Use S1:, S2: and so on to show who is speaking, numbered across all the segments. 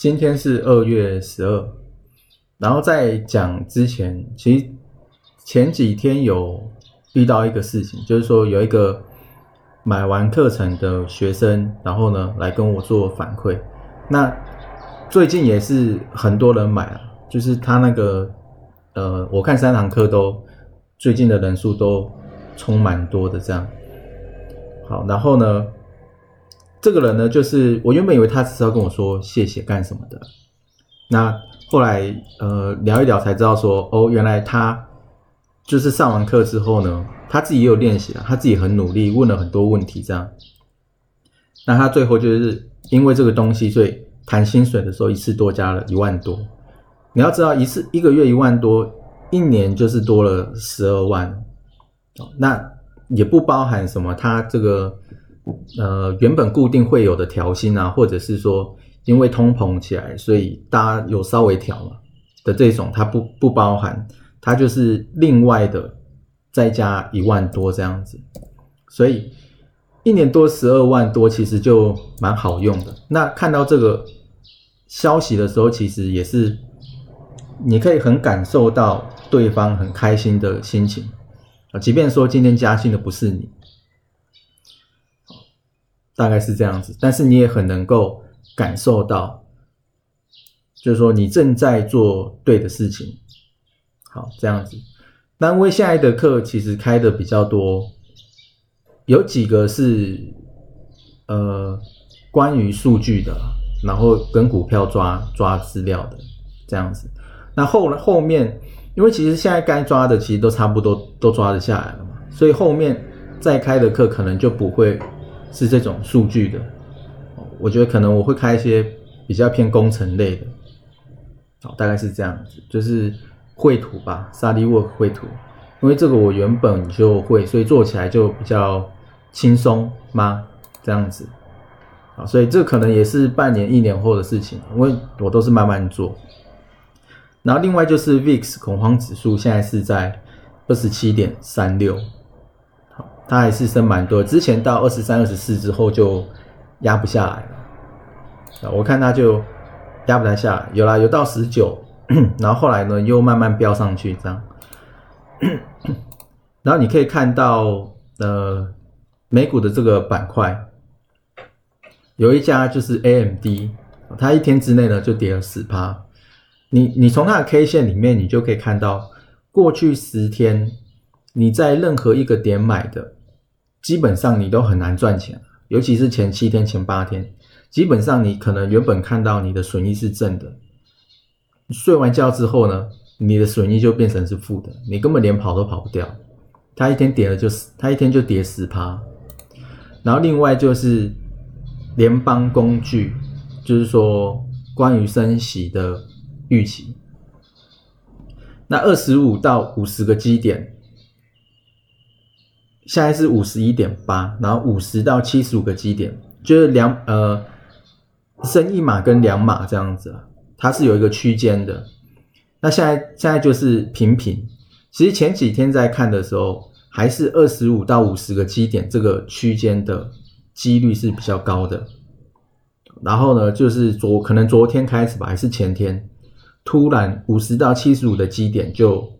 S1: 今天是二月十二，然后在讲之前，其实前几天有遇到一个事情，就是说有一个买完课程的学生，然后呢来跟我做反馈。那最近也是很多人买了，就是他那个呃，我看三堂课都最近的人数都充蛮多的这样。好，然后呢？这个人呢，就是我原本以为他只是要跟我说谢谢干什么的，那后来呃聊一聊才知道说，哦，原来他就是上完课之后呢，他自己也有练习了，他自己很努力，问了很多问题，这样。那他最后就是因为这个东西，所以谈薪水的时候一次多加了一万多。你要知道，一次一个月一万多，一年就是多了十二万。那也不包含什么他这个。呃，原本固定会有的调薪啊，或者是说因为通膨起来，所以大家有稍微调嘛的这种，它不不包含，它就是另外的再加一万多这样子，所以一年多十二万多，其实就蛮好用的。那看到这个消息的时候，其实也是你可以很感受到对方很开心的心情啊，即便说今天加薪的不是你。大概是这样子，但是你也很能够感受到，就是说你正在做对的事情。好，这样子。那因为现在的课其实开的比较多，有几个是呃关于数据的，然后跟股票抓抓资料的这样子。那后后面，因为其实现在该抓的其实都差不多都抓得下来了嘛，所以后面再开的课可能就不会。是这种数据的，我觉得可能我会开一些比较偏工程类的，好，大概是这样子，就是绘图吧 s u d y Work 绘图，因为这个我原本就会，所以做起来就比较轻松吗？这样子，啊，所以这可能也是半年、一年后的事情，因为我都是慢慢做。然后另外就是 VIX 恐慌指数现在是在二十七点三六。它还是升蛮多，之前到二十三、二十四之后就压不下来了！我看它就压不太下来，有啦，有到十九，然后后来呢又慢慢飙上去这样。然后你可以看到，呃，美股的这个板块有一家就是 AMD，它一天之内呢就跌了十趴。你你从它的 K 线里面，你就可以看到过去十天你在任何一个点买的。基本上你都很难赚钱，尤其是前七天、前八天，基本上你可能原本看到你的损益是正的，睡完觉之后呢，你的损益就变成是负的，你根本连跑都跑不掉。它一天跌了就是，它一天就跌十趴。然后另外就是联邦工具，就是说关于升息的预期，那二十五到五十个基点。现在是五十一点八，然后五十到七十五个基点，就是两呃升一码跟两码这样子，它是有一个区间的。那现在现在就是平平，其实前几天在看的时候，还是二十五到五十个基点这个区间的几率是比较高的。然后呢，就是昨可能昨天开始吧，还是前天，突然五十到七十五的基点就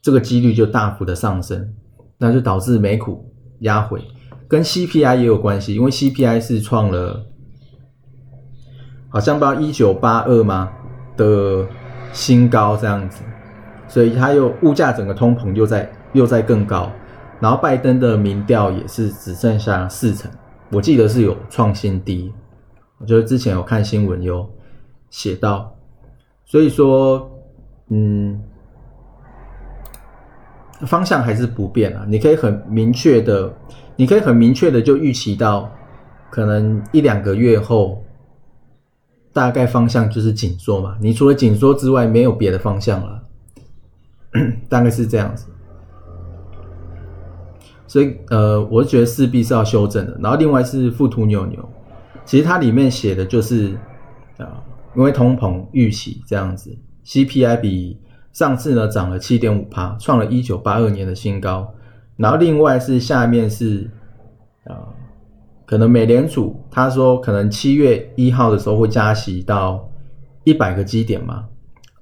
S1: 这个几率就大幅的上升。那就导致美股压回，跟 CPI 也有关系，因为 CPI 是创了好像不到一九八二吗的新高这样子，所以它又物价整个通膨又在又在更高，然后拜登的民调也是只剩下四成，我记得是有创新低，我觉得之前有看新闻有写到，所以说嗯。方向还是不变啊，你可以很明确的，你可以很明确的就预期到可能一两个月后，大概方向就是紧缩嘛。你除了紧缩之外，没有别的方向了，大概是这样子。所以，呃，我觉得势必是要修正的。然后，另外是富途牛牛，其实它里面写的就是啊，因为通膨预期这样子，CPI 比上次呢涨了七点五帕，创了一九八二年的新高。然后，另外是下面是啊，可能美联储他说可能七月一号的时候会加息到一百个基点嘛，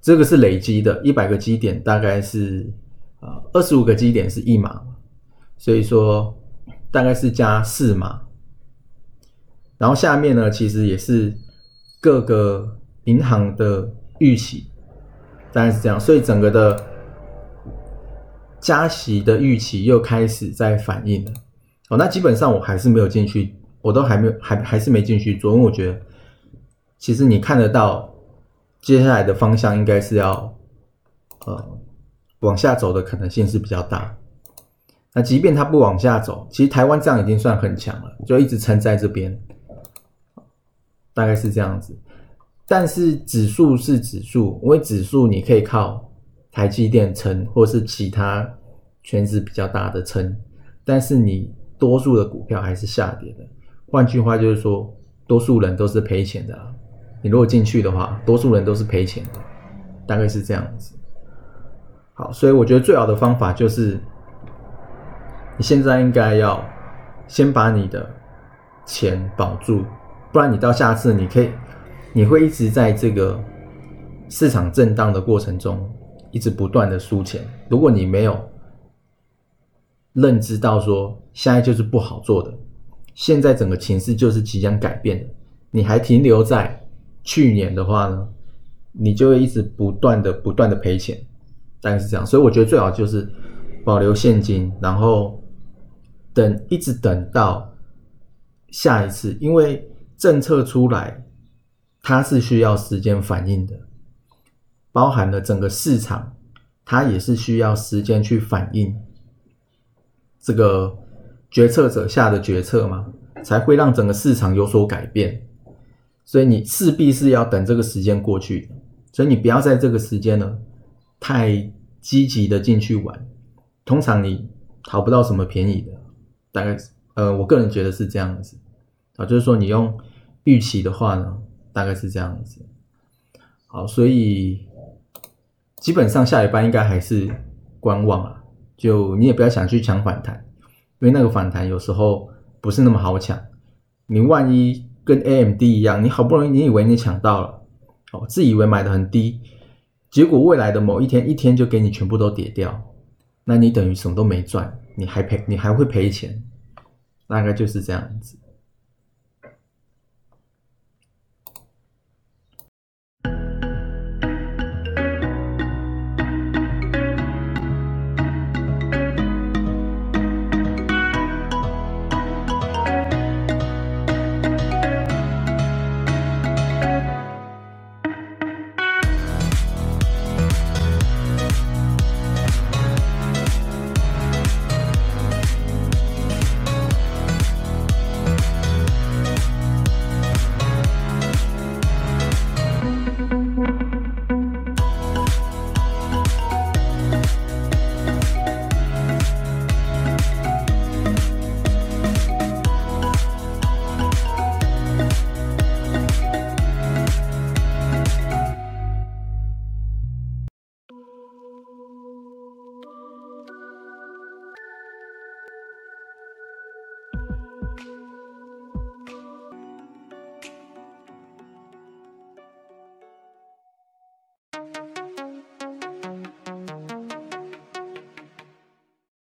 S1: 这个是累积的，一百个基点大概是啊二十五个基点是一码。所以说，大概是加四码，然后下面呢，其实也是各个银行的预期，大概是这样。所以整个的加息的预期又开始在反应了。哦，那基本上我还是没有进去，我都还没有，还还是没进去做，因为我觉得，其实你看得到接下来的方向应该是要，呃，往下走的可能性是比较大。那即便它不往下走，其实台湾这样已经算很强了，就一直撑在这边，大概是这样子。但是指数是指数，因为指数你可以靠台积电撑，或是其他圈子比较大的撑，但是你多数的股票还是下跌的。换句话就是说，多数人都是赔钱的。你如果进去的话，多数人都是赔钱的，大概是这样子。好，所以我觉得最好的方法就是。你现在应该要先把你的钱保住，不然你到下次你可以，你会一直在这个市场震荡的过程中，一直不断的输钱。如果你没有认知到说现在就是不好做的，现在整个情势就是即将改变的，你还停留在去年的话呢，你就会一直不断的不断的赔钱，大概是这样。所以我觉得最好就是保留现金，然后。等一直等到下一次，因为政策出来，它是需要时间反应的，包含了整个市场，它也是需要时间去反应。这个决策者下的决策嘛，才会让整个市场有所改变。所以你势必是要等这个时间过去，所以你不要在这个时间呢太积极的进去玩，通常你讨不到什么便宜的。大概呃，我个人觉得是这样子。啊，就是说你用预期的话呢，大概是这样子。好，所以基本上下一班应该还是观望啊，就你也不要想去抢反弹，因为那个反弹有时候不是那么好抢。你万一跟 AMD 一样，你好不容易你以为你抢到了，哦，自以为买的很低，结果未来的某一天一天就给你全部都跌掉，那你等于什么都没赚。你还赔，你还会赔钱，大概就是这样子。